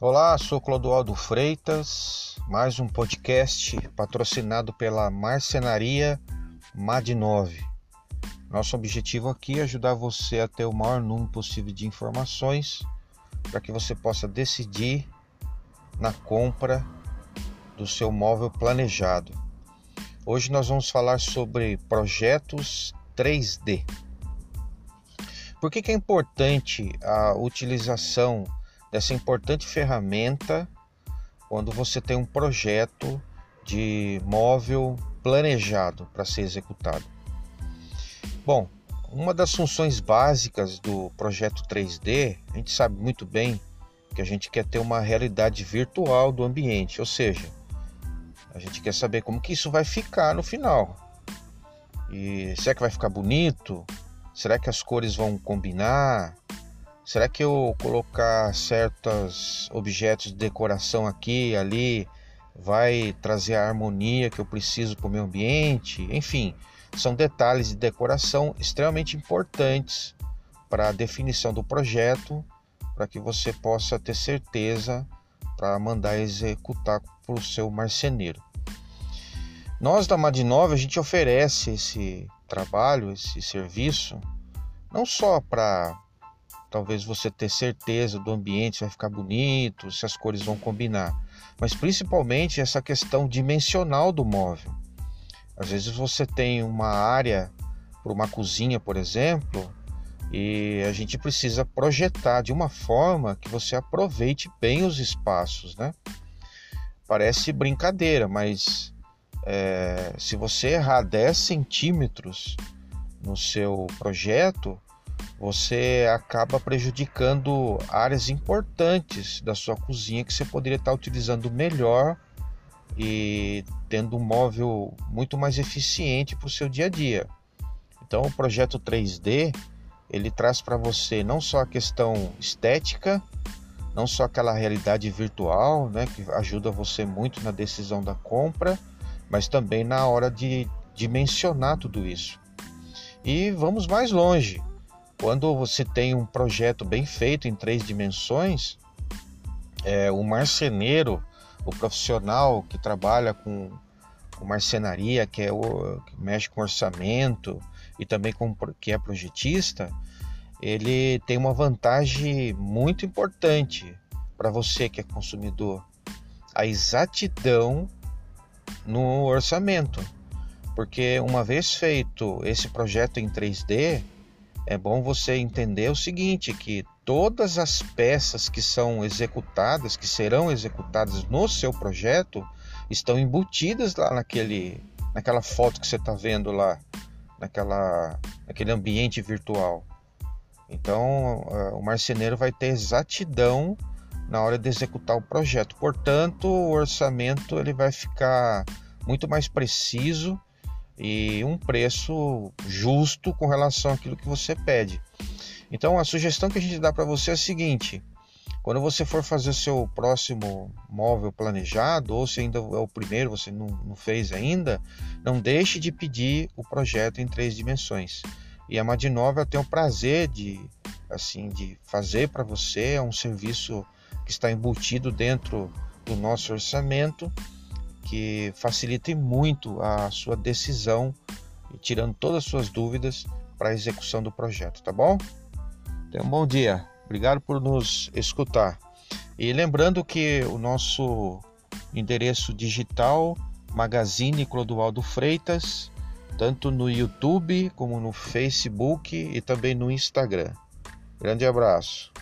Olá, sou Clodoaldo Freitas, mais um podcast patrocinado pela Marcenaria MAD9. Nosso objetivo aqui é ajudar você a ter o maior número possível de informações para que você possa decidir na compra do seu móvel planejado. Hoje nós vamos falar sobre projetos 3D. Por que, que é importante a utilização dessa importante ferramenta quando você tem um projeto de móvel planejado para ser executado. Bom, uma das funções básicas do projeto 3D, a gente sabe muito bem que a gente quer ter uma realidade virtual do ambiente, ou seja, a gente quer saber como que isso vai ficar no final. E será que vai ficar bonito? Será que as cores vão combinar? Será que eu colocar certos objetos de decoração aqui e ali vai trazer a harmonia que eu preciso para o meu ambiente? Enfim, são detalhes de decoração extremamente importantes para a definição do projeto, para que você possa ter certeza para mandar executar para o seu marceneiro. Nós da Madinova a gente oferece esse trabalho, esse serviço, não só para talvez você ter certeza do ambiente vai ficar bonito, se as cores vão combinar, mas principalmente essa questão dimensional do móvel. Às vezes você tem uma área para uma cozinha, por exemplo, e a gente precisa projetar de uma forma que você aproveite bem os espaços, né? Parece brincadeira, mas é, se você errar 10 centímetros no seu projeto, você acaba prejudicando áreas importantes da sua cozinha que você poderia estar utilizando melhor e tendo um móvel muito mais eficiente para o seu dia a dia. Então, o projeto 3D ele traz para você não só a questão estética, não só aquela realidade virtual, né, que ajuda você muito na decisão da compra, mas também na hora de dimensionar tudo isso. E vamos mais longe. Quando você tem um projeto bem feito em três dimensões, é, o marceneiro, o profissional que trabalha com, com marcenaria, que, é o, que mexe com orçamento e também com, que é projetista, ele tem uma vantagem muito importante para você que é consumidor: a exatidão no orçamento. Porque uma vez feito esse projeto em 3D, é bom você entender o seguinte, que todas as peças que são executadas, que serão executadas no seu projeto, estão embutidas lá naquele, naquela foto que você está vendo lá, naquela, naquele ambiente virtual. Então, eh, o marceneiro vai ter exatidão na hora de executar o projeto. Portanto, o orçamento ele vai ficar muito mais preciso e um preço justo com relação àquilo que você pede. Então a sugestão que a gente dá para você é a seguinte: quando você for fazer seu próximo móvel planejado, ou se ainda é o primeiro, você não, não fez ainda, não deixe de pedir o projeto em três dimensões. E a Madinova tem o prazer de assim de fazer para você, é um serviço que está embutido dentro do nosso orçamento que facilite muito a sua decisão e tirando todas as suas dúvidas para a execução do projeto, tá bom? Tenha um bom dia. Obrigado por nos escutar. E lembrando que o nosso endereço digital Magazine Clodoaldo Freitas, tanto no YouTube como no Facebook e também no Instagram. Grande abraço.